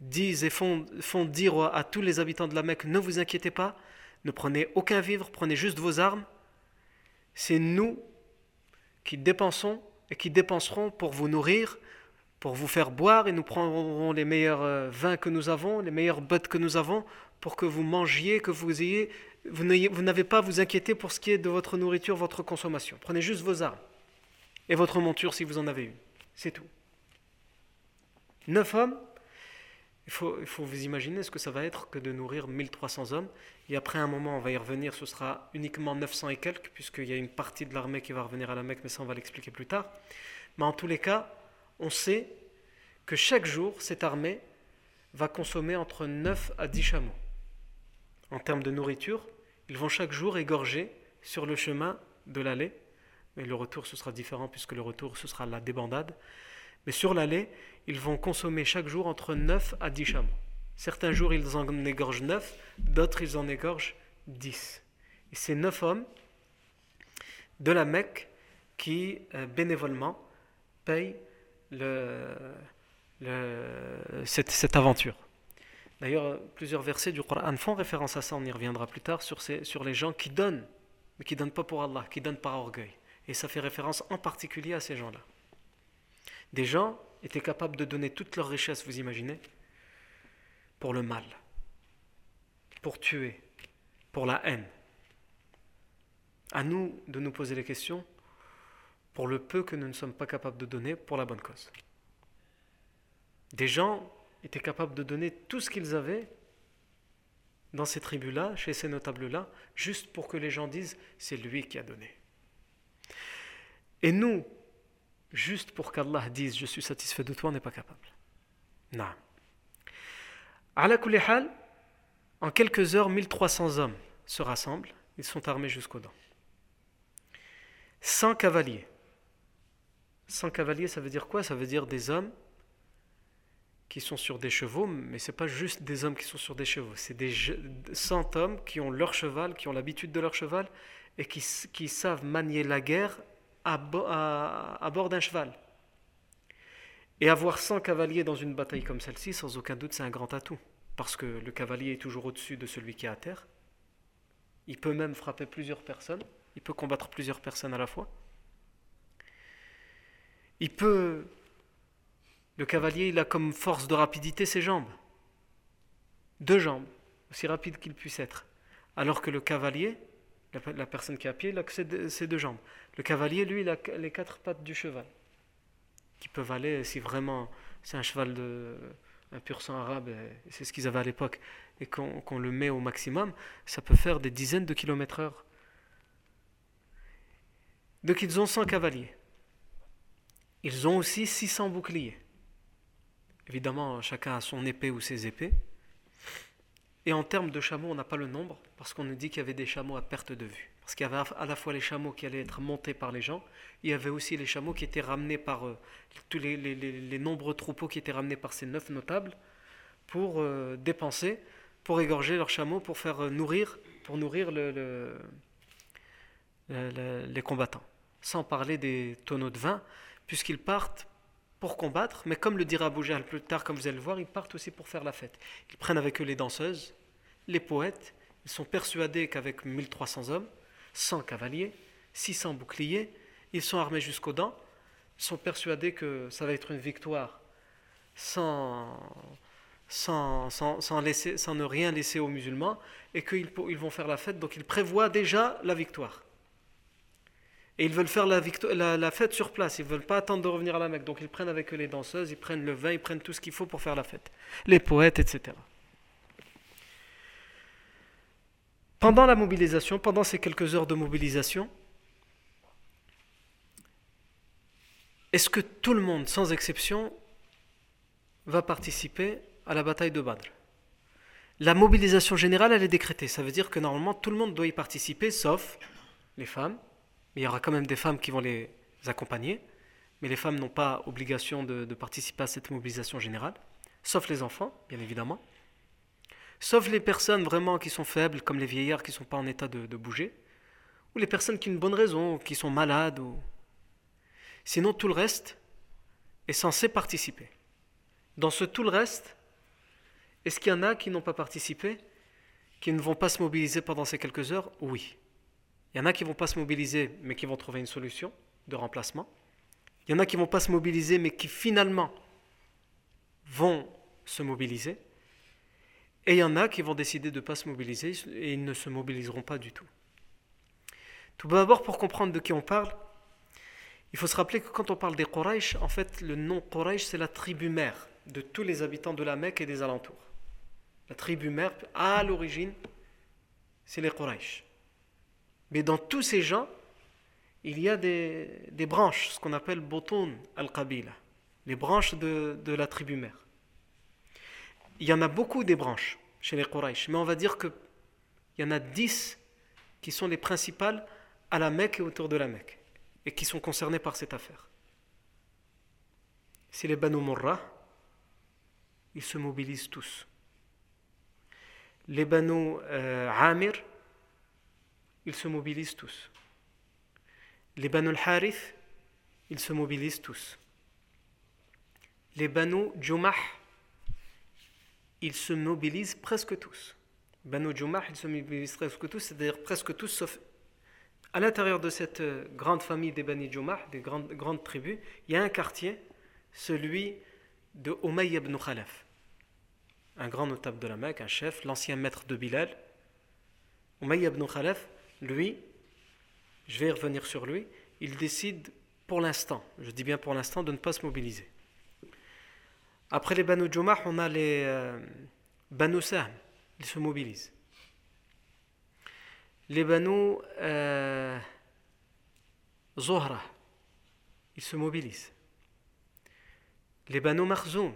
disent et font, dire à tous les habitants de la Mecque, ne vous inquiétez pas, ne prenez aucun vivre, prenez juste vos armes. C'est nous qui dépensons et qui dépenserons pour vous nourrir, pour vous faire boire, et nous prendrons les meilleurs euh, vins que nous avons, les meilleures bottes que nous avons, pour que vous mangiez, que vous ayez... Vous n'avez pas à vous inquiéter pour ce qui est de votre nourriture, votre consommation. Prenez juste vos armes et votre monture si vous en avez une. C'est tout. Neuf hommes il faut, il faut vous imaginer ce que ça va être que de nourrir 1300 hommes. Et après un moment, on va y revenir, ce sera uniquement 900 et quelques, puisqu'il y a une partie de l'armée qui va revenir à la Mecque, mais ça on va l'expliquer plus tard. Mais en tous les cas, on sait que chaque jour, cette armée va consommer entre 9 à 10 chameaux. En termes de nourriture, ils vont chaque jour égorger sur le chemin de l'allée, mais le retour ce sera différent puisque le retour ce sera la débandade. Mais sur l'allée, ils vont consommer chaque jour entre 9 à 10 chameaux. Certains jours, ils en égorgent 9, d'autres, ils en égorgent 10. Et c'est 9 hommes de la Mecque qui, euh, bénévolement, payent le, cette, aventure. D'ailleurs, plusieurs versets du Coran font référence à ça, on y reviendra plus tard, sur, ces, sur les gens qui donnent, mais qui ne donnent pas pour Allah, qui donnent par orgueil. Et ça fait référence en particulier à ces gens-là. Des gens étaient capables de donner toute leur richesse, vous imaginez, pour le mal, pour tuer, pour la haine. À nous de nous poser les questions pour le peu que nous ne sommes pas capables de donner pour la bonne cause. Des gens étaient capables de donner tout ce qu'ils avaient dans ces tribus-là, chez ces notables-là, juste pour que les gens disent c'est lui qui a donné. Et nous, juste pour qu'Allah dise je suis satisfait de toi, on n'est pas capable. Non. En quelques heures, 1300 hommes se rassemblent, ils sont armés jusqu'aux dents. 100 cavaliers. 100 cavaliers, ça veut dire quoi? Ça veut dire des hommes qui sont sur des chevaux, mais ce n'est pas juste des hommes qui sont sur des chevaux, c'est des 100 hommes qui ont leur cheval, qui ont l'habitude de leur cheval et qui savent manier la guerre à, bord d'un cheval. Et avoir 100 cavaliers dans une bataille comme celle-ci, sans aucun doute, c'est un grand atout. Parce que le cavalier est toujours au-dessus de celui qui est à terre. Il peut même frapper plusieurs personnes. Il peut combattre plusieurs personnes à la fois. Il peut le cavalier, il a comme force de rapidité ses jambes. Deux jambes, aussi rapides qu'il puisse être. Alors que le cavalier, la, personne qui est à pied, il a que ses deux, jambes. Le cavalier, lui, il a les quatre pattes du cheval, qui peuvent aller, si vraiment c'est un cheval de un pur sang arabe, c'est ce qu'ils avaient à l'époque, et qu'on le met au maximum, ça peut faire des dizaines de kilomètres heure. Donc ils ont 100 cavaliers. Ils ont aussi 600 boucliers. Évidemment, chacun a son épée ou ses épées. Et en termes de chameaux, on n'a pas le nombre, parce qu'on nous dit qu'il y avait des chameaux à perte de vue. Parce qu'il y avait à la fois les chameaux qui allaient être montés par les gens, il y avait aussi les chameaux qui étaient ramenés par euh, tous les, nombreux troupeaux qui étaient ramenés par ces neuf notables pour euh, dépenser, pour égorger leurs chameaux, pour faire euh, nourrir, pour nourrir le, les combattants. Sans parler des tonneaux de vin, puisqu'ils partent pour combattre, mais comme le dira Abu plus tard, comme vous allez le voir, ils partent aussi pour faire la fête. Ils prennent avec eux les danseuses, les poètes, ils sont persuadés qu'avec 1300 hommes, 100 cavaliers, 600 boucliers, ils sont armés jusqu'aux dents, ils sont persuadés que ça va être une victoire sans, sans, sans, sans, laisser, sans ne rien laisser aux musulmans, et qu'ils ils vont faire la fête, donc ils prévoient déjà la victoire. Et ils veulent faire la, fête sur place, ils ne veulent pas attendre de revenir à la Mecque. Donc ils prennent avec eux les danseuses, ils prennent le vin, ils prennent tout ce qu'il faut pour faire la fête. Les poètes, etc. Pendant la mobilisation, pendant ces quelques heures de mobilisation, est-ce que tout le monde, sans exception, va participer à la bataille de Badr? La mobilisation générale, elle est décrétée. Ça veut dire que normalement, tout le monde doit y participer, sauf les femmes, mais il y aura quand même des femmes qui vont les accompagner. Mais les femmes n'ont pas obligation de, participer à cette mobilisation générale, sauf les enfants, bien évidemment. Sauf les personnes vraiment qui sont faibles, comme les vieillards qui ne sont pas en état de, bouger, ou les personnes qui ont une bonne raison, qui sont malades. Sinon, tout le reste est censé participer. Dans ce tout le reste, est-ce qu'il y en a qui n'ont pas participé, qui ne vont pas se mobiliser pendant ces quelques heures? Oui. Il y en a qui vont pas se mobiliser, mais qui vont trouver une solution de remplacement. Il y en a qui vont pas se mobiliser, mais qui finalement vont se mobiliser. Et il y en a qui vont décider de ne pas se mobiliser et ils ne se mobiliseront pas du tout. Tout d'abord, pour comprendre de qui on parle, il faut se rappeler que quand on parle des Quraysh, en fait, le nom Quraysh, c'est la tribu mère de tous les habitants de la Mecque et des alentours. La tribu mère, à l'origine, c'est les Quraysh. Mais dans tous ces gens, il y a des, branches, ce qu'on appelle Botoun al-Qabila, les branches de, la tribu mère. Il y en a beaucoup des branches chez les Quraysh, mais on va dire qu'il y en a dix qui sont les principales à la Mecque et autour de la Mecque, et qui sont concernées par cette affaire. C'est les Banu Murrah, ils se mobilisent tous. Les Banu euh, Amir, ils se mobilisent tous. Les Banu al-Harith, ils se mobilisent tous. Les Banu Jumah, ils se mobilisent presque tous. Banu Jumah, ils se mobilisent presque tous, c'est-à-dire presque tous, sauf à l'intérieur de cette euh, grande famille des Bani Jumah, des grandes, grandes tribus, il y a un quartier, celui de Umayy ibn Khalaf, un grand notable de la Mecque, un chef, l'ancien maître de Bilal. Umayy ibn Khalaf, lui, je vais revenir sur lui, il décide pour l'instant, je dis bien pour l'instant, de ne pas se mobiliser. Après les Banu Jumah, on a les euh, Banu Sahm, ils se mobilisent. Les Banu euh, Zohra, ils se mobilisent. Les Banu Makhzoum,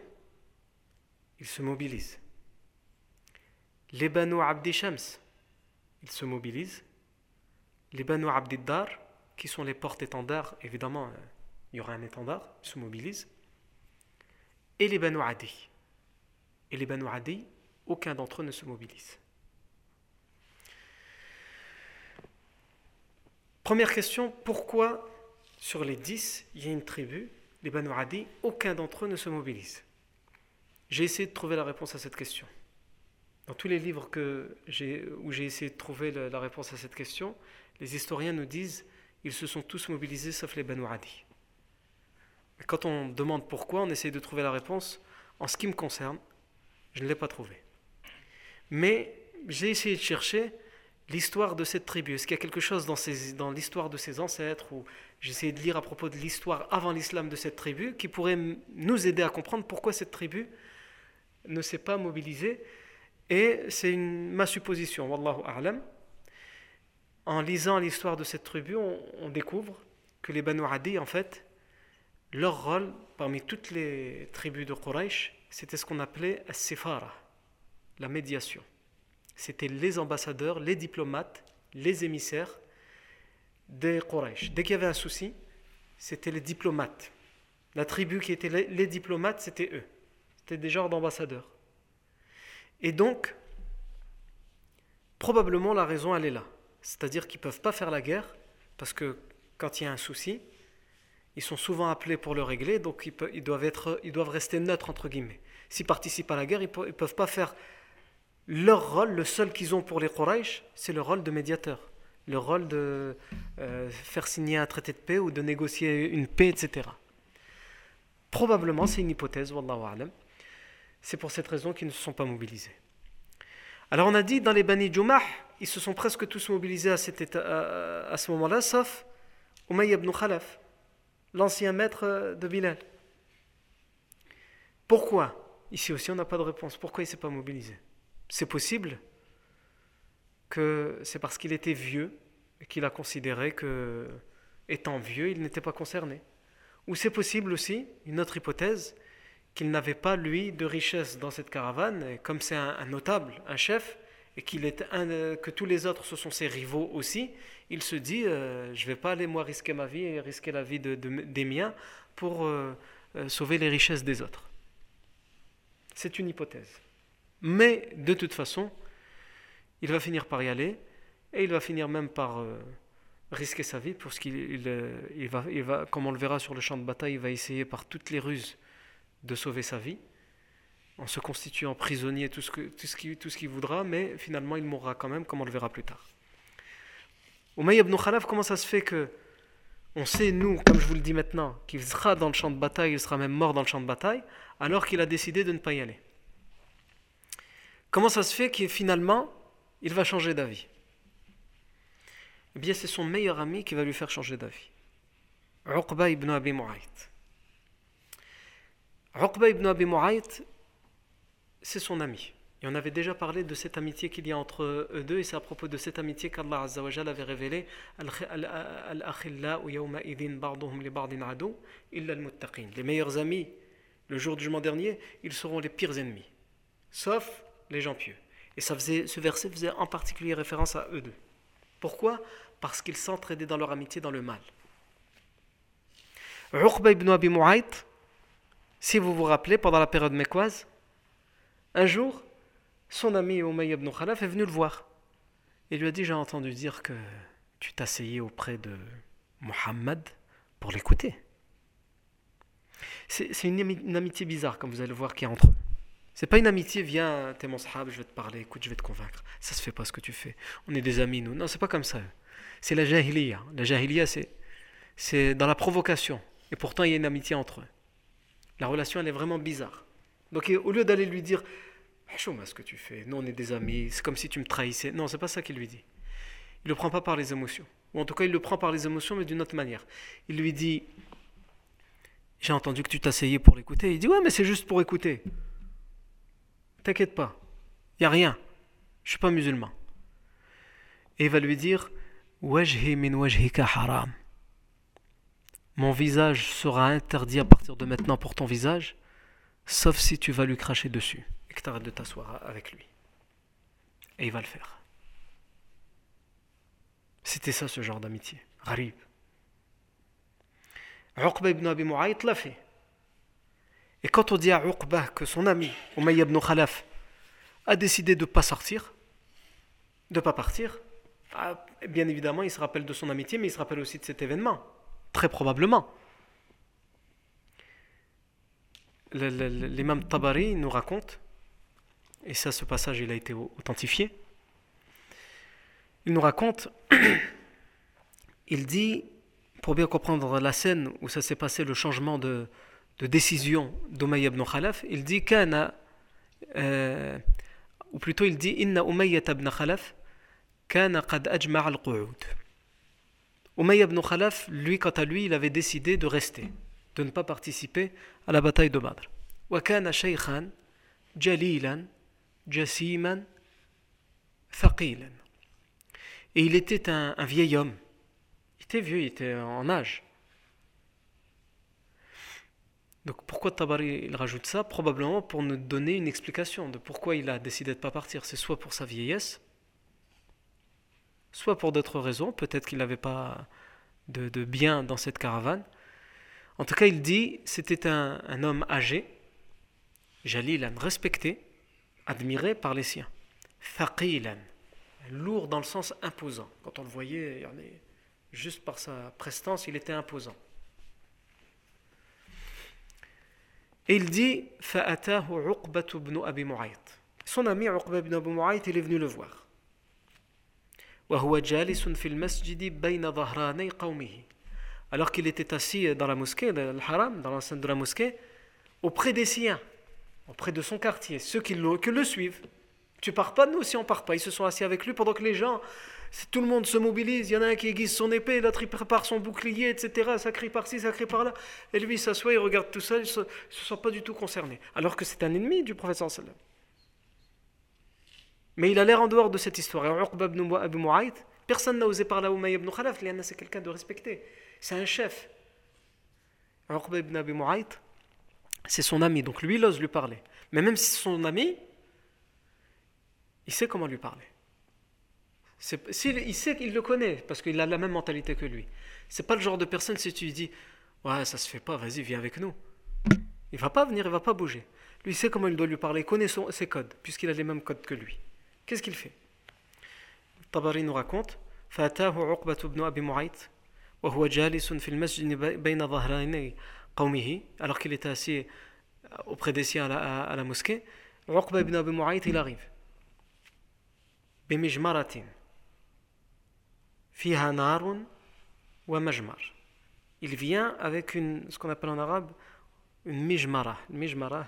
ils se mobilisent. Les Banu Abdi Shams, ils se mobilisent. Les Banu Abdiddar, qui sont les portes-étendards, évidemment, euh, il y aura un étendard, ils se mobilisent. Et les Banu Adi. Et les Banu Adi, aucun d'entre eux ne se mobilise. Première question, pourquoi sur les dix, il y a une tribu, les Banu Adi, aucun d'entre eux ne se mobilise? J'ai essayé de trouver la réponse à cette question. Dans tous les livres que où j'ai essayé de trouver la réponse à cette question, les historiens nous disent ils se sont tous mobilisés sauf les Banu Adi. quand on demande pourquoi, on essaye de trouver la réponse. En ce qui me concerne, je ne l'ai pas trouvé. Mais j'ai essayé de chercher l'histoire de cette tribu. Est-ce qu'il y a quelque chose dans, dans l'histoire de ses ancêtres ou j'ai essayé de lire à propos de l'histoire avant l'islam de cette tribu qui pourrait nous aider à comprendre pourquoi cette tribu ne s'est pas mobilisée. Et c'est ma supposition, wallahu a'lam en lisant l'histoire de cette tribu, on, découvre que les Banu Adi, en fait, leur rôle parmi toutes les tribus de Quraysh, c'était ce qu'on appelait As-Sifara, la médiation. C'était les ambassadeurs, les diplomates, les émissaires des Quraysh. Dès qu'il y avait un souci, c'était les diplomates. La tribu qui était les, les diplomates, c'était eux. C'était des genres d'ambassadeurs. Et donc, probablement la raison, elle est là. C'est-à-dire qu'ils ne peuvent pas faire la guerre, parce que quand il y a un souci, ils sont souvent appelés pour le régler, donc ils, doivent, être, ils doivent rester neutres, entre guillemets. S'ils participent à la guerre, ils ne peuvent pas faire leur rôle, le seul qu'ils ont pour les Quraysh, c'est le rôle de médiateur, le rôle de euh, faire signer un traité de paix ou de négocier une paix, etc. Probablement, c'est une hypothèse, wallahu a'lam. C'est pour cette raison qu'ils ne se sont pas mobilisés. Alors on a dit dans les Bani Jumah, ils se sont presque tous mobilisés à, ce moment-là, sauf Umayy ibn Khalaf, l'ancien maître de Bilal. Pourquoi? Ici aussi, on n'a pas de réponse. Pourquoi il ne s'est pas mobilisé? C'est possible que c'est parce qu'il était vieux et qu'il a considéré que, étant vieux, il n'était pas concerné. Ou c'est possible aussi, une autre hypothèse, qu'il n'avait pas, lui, de richesse dans cette caravane, et comme c'est un, notable, un chef, et euh, que tous les autres, ce sont ses rivaux aussi, il se dit, euh, je ne vais pas aller, moi, risquer ma vie et risquer la vie de, des miens pour euh, sauver les richesses des autres. C'est une hypothèse. Mais, de toute façon, il va finir par y aller, et il va finir même par risquer sa vie, parce qu'il il, va, il va, comme on le verra sur le champ de bataille, il va essayer par toutes les ruses de sauver sa vie, en se constituant prisonnier, tout ce qu'il tout ce ce voudra, mais finalement il mourra quand même, comme on le verra plus tard. Umayy ibn Khalaf, comment ça se fait que on sait, nous, comme je vous le dis maintenant, qu'il sera dans le champ de bataille, il sera même mort dans le champ de bataille, alors qu'il a décidé de ne pas y aller? Comment ça se fait qu'il finalement, il va changer d'avis? Eh bien, c'est son meilleur ami qui va lui faire changer d'avis. Uqba ibn Abi Mu'ayt. Uqba ibn Abi Mu'ayt, c'est son ami. Et on avait déjà parlé de cette amitié qu'il y a entre eux deux, et c'est à propos de cette amitié qu'Allah avait révélé Les meilleurs amis, le jour du jugement dernier, ils seront les pires ennemis, sauf les gens pieux. Et ça faisait, ce verset faisait en particulier référence à eux deux. Pourquoi? Parce qu'ils s'entraidaient dans leur amitié dans le mal. Uqba ibn Abi Mu'ayt, si vous vous rappelez, pendant la période mécoise, un jour, son ami Umayy ibn Khalaf est venu le voir. Il lui a dit J'ai entendu dire que tu t'asseyais auprès de Muhammad pour l'écouter. C'est une, amitié bizarre, comme vous allez le voir, qui est entre eux. C'est pas une amitié, viens, t'es mon sahab, je vais te parler, écoute, je vais te convaincre. Ça se fait pas ce que tu fais. On est des amis, nous. Non, c'est pas comme ça. C'est la jahiliya. La jahiliya, c'est dans la provocation. Et pourtant, il y a une amitié entre eux. La relation, elle est vraiment bizarre. Donc, au lieu d'aller lui dire moi ce que tu fais, nous on est des amis, c'est comme si tu me trahissais. Non, c'est pas ça qu'il lui dit. Il le prend pas par les émotions. Ou en tout cas, il le prend par les émotions, mais d'une autre manière. Il lui dit J'ai entendu que tu t'asseyais pour l'écouter. Il dit Ouais, mais c'est juste pour écouter. T'inquiète pas, il n'y a rien. Je suis pas musulman. Et il va lui dire Wajhi min haram. Mon visage sera interdit à partir de maintenant pour ton visage, sauf si tu vas lui cracher dessus et que tu arrêtes de t'asseoir avec lui. Et il va le faire. C'était ça ce genre d'amitié. Gharib. Uqba ibn Abi Mu'ayt l'a fait. Et quand on dit à Uqba que son ami, Umayya ibn Khalaf, a décidé de ne pas sortir, de ne pas partir, ah, bien évidemment, il se rappelle de son amitié, mais il se rappelle aussi de cet événement. Très probablement. L'imam Tabari nous raconte, et ça, ce passage, il a été authentifié. Il nous raconte, [COUGHS] il dit, pour bien comprendre la scène où ça s'est passé, le changement de, décision d'Umayya ibn Khalaf, il dit euh, ou plutôt il dit Inna Umayya ibn Khalaf, Kana qad al-qu'ud. Ibn Khalaf, lui, quant à lui, il avait décidé de rester, de ne pas participer à la bataille de Badr. Et il était un, un vieil homme. Il était vieux, il était en âge. Donc pourquoi Tabari il rajoute ça? Probablement pour nous donner une explication de pourquoi il a décidé de ne pas partir. C'est soit pour sa vieillesse, soit pour d'autres raisons. Peut-être qu'il n'avait pas de, de, bien dans cette caravane. En tout cas, il dit c'était un, homme âgé, jalilan, respecté, admiré par les siens. Thaqilan, lourd dans le sens imposant. Quand on le voyait, juste par sa prestance, il était imposant. Et il dit Son ami Uqba ibn Abi Mu'ayt, il est venu le voir. Alors qu'il était assis dans la mosquée, le haram, dans l'enceinte de la mosquée, auprès des siens, auprès de son quartier, ceux qui le, suivent. Tu pars pas, nous aussi on part pas. Ils se sont assis avec lui pendant que les gens, tout le monde se mobilise. Il y en a un qui aiguise son épée, l'autre il prépare son bouclier, etc. Ça crie par-ci, ça crie par-là. Et lui il s'assoit, il regarde tout seul, il ne se, se, sent pas du tout concerné. Alors que c'est un ennemi du prophète sallam. Mais il a l'air en dehors de cette histoire. Et Uqba ibn Mu'ayt, personne n'a osé parler à Umayy ibn Khalaf, c'est quelqu'un de respecté c'est un chef. Uqba ibn Abi Mu'ayt, c'est son ami, donc lui, il ose lui parler. Mais même si c'est son ami, il sait comment lui parler. il sait qu'il le connaît, parce qu'il a la même mentalité que lui. C'est pas le genre de personne, si tu lui dis Ouais, ça se fait pas, vas-y, viens avec nous. Il va pas venir, il va pas bouger. Lui, il sait comment il doit lui parler, il connaît ses codes, puisqu'il a les mêmes codes que lui. Qu'est-ce qu'il fait? Tabari nous raconte وهو جالس في المسجد بين ظهراني قومه alors qu'il était assis auprès des siens à la, à la mosquée Uqba ibn Abi Mu'ayt il arrive بمجمرة فيها نار ومجمر il vient avec une, ce qu'on appelle en arabe une mijmara. Une mijmara,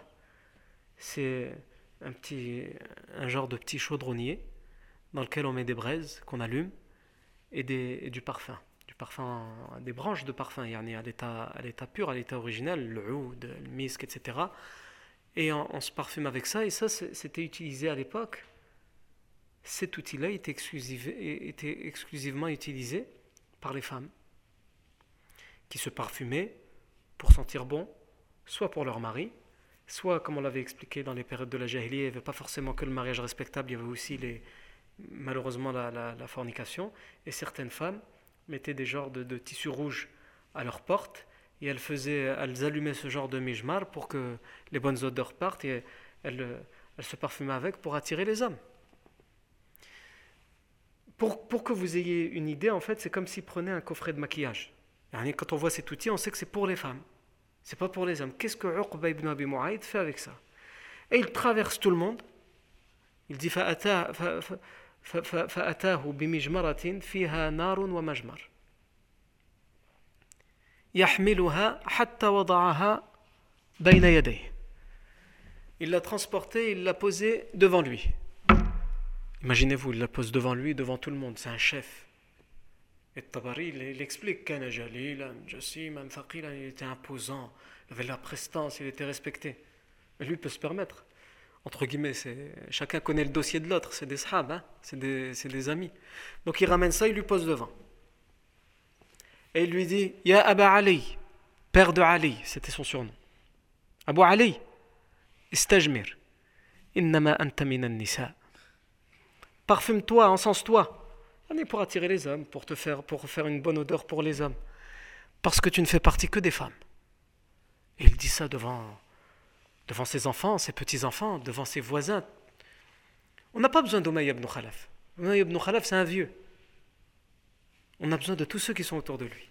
c'est un, petit, un genre de petit chaudronnier dans lequel on met des braises qu'on allume et, des, et, du parfum. Du parfum, des branches de parfum, il y en a à l'état, pur, à l'état original, le oud, le misk, etc. Et on, se parfume avec ça, et ça c'était utilisé à l'époque cet outil-là était, était, exclusivement utilisé par les femmes qui se parfumaient pour sentir bon, soit pour leur mari, soit, comme on l'avait expliqué dans les périodes de la Jahiliya, il n'y avait pas forcément que le mariage respectable, il y avait aussi les, malheureusement la fornication, et certaines femmes mettaient des genres de, de tissus rouges à leur porte, et elles, faisaient, elles allumaient ce genre de mijmar pour que les bonnes odeurs partent, et elles, elles se parfumaient avec pour attirer les hommes. Pour, pour, que vous ayez une idée, en fait, c'est comme s'il prenait un coffret de maquillage. Quand on voit cet outil, on sait que c'est pour les femmes. C'est pas pour les hommes. Qu'est-ce que Uqba ibn Abi Mu'ayd fait avec ça? Et il traverse tout le monde. Il dit فأتاه بمجمرة فيها نار ومجمر يحملها حتى وضعها بين يديه Il l'a transporté, il l'a posé devant lui. Imaginez-vous, il la pose devant lui, devant tout le monde, c'est un chef. Et Tabari, il, explique qu'il était imposant, il avait la prestance, il était respecté. Mais lui peut se permettre. Entre guillemets, chacun connaît le dossier de l'autre, c'est des sahab, hein, c'est des, amis. Donc il ramène ça, il lui pose devant. Et il lui dit Ya Aba Ali, père de Ali, c'était son surnom. Abu Ali, istajmir, innama anta nisa. Parfume-toi, encense-toi pour attirer les hommes, pour te faire, pour faire une bonne odeur pour les hommes. Parce que tu ne fais partie que des femmes. Et il dit ça devant, devant ses enfants, ses petits-enfants, devant ses voisins. On n'a pas besoin d'Omaï ibn Khalaf. Omaï ibn Khalaf, c'est un vieux. On a besoin de tous ceux qui sont autour de lui.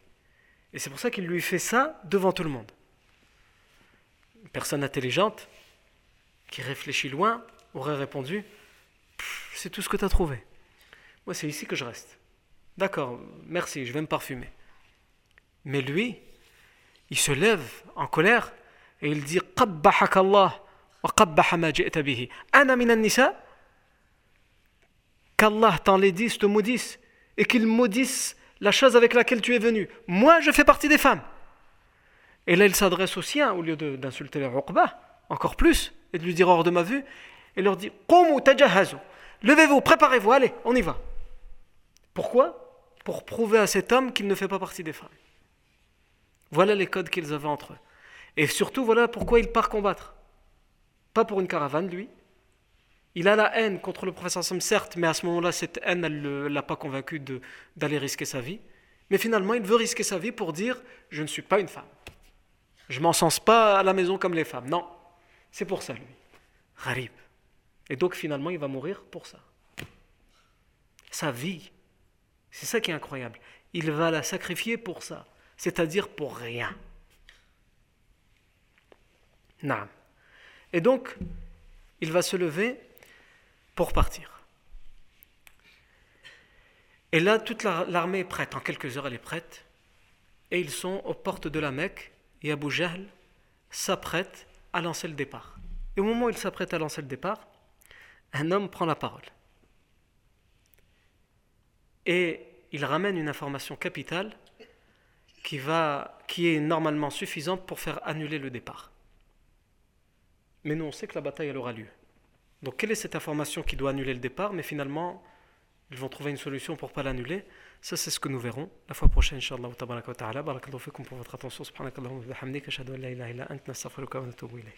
Et c'est pour ça qu'il lui fait ça devant tout le monde. Une personne intelligente, qui réfléchit loin, aurait répondu C'est tout ce que tu as trouvé. Moi, c'est ici que je reste. D'accord, merci, je vais me parfumer. Mais lui, il se lève en colère et il dit Allah Qu'Allah t'enlaidisse, te maudisse et qu'il maudisse la chose avec laquelle tu es venu. Moi, je fais partie des femmes. Et là, il s'adresse aux siens au lieu d'insulter les Uqba, encore plus, et de lui dire hors de ma vue, et leur dit Levez-vous, préparez-vous, allez, on y va. Pourquoi? Pour prouver à cet homme qu'il ne fait pas partie des femmes. Voilà les codes qu'ils avaient entre eux. Et surtout, voilà pourquoi il part combattre. Pas pour une caravane, lui. Il a la haine contre le professeur Sam, certes, mais à ce moment-là, cette haine, elle ne l'a pas convaincu d'aller risquer sa vie. Mais finalement, il veut risquer sa vie pour dire Je ne suis pas une femme. Je m'en sens pas à la maison comme les femmes. Non, c'est pour ça, lui. Harib. Et donc, finalement, il va mourir pour ça. Sa vie, c'est ça qui est incroyable. Il va la sacrifier pour ça, c'est-à-dire pour rien. Et donc, il va se lever pour partir. Et là, toute l'armée est prête. En quelques heures, elle est prête. Et ils sont aux portes de la Mecque. Et Abu Jahl s'apprête à lancer le départ. Et au moment où il s'apprête à lancer le départ, un homme prend la parole. Et il ramène une information capitale qui, va, qui est normalement suffisante pour faire annuler le départ. Mais nous, on sait que la bataille, elle aura lieu. Donc, quelle est cette information qui doit annuler le départ? Mais finalement, ils vont trouver une solution pour pas l'annuler. Ça, c'est ce que nous verrons la fois prochaine, Inch'Allah. Barakallahu fikum pour votre attention. Subhanakallahu wa bihamdika. Ashhadu an la ilaha illa anta nastaghfiruka wa ilayk.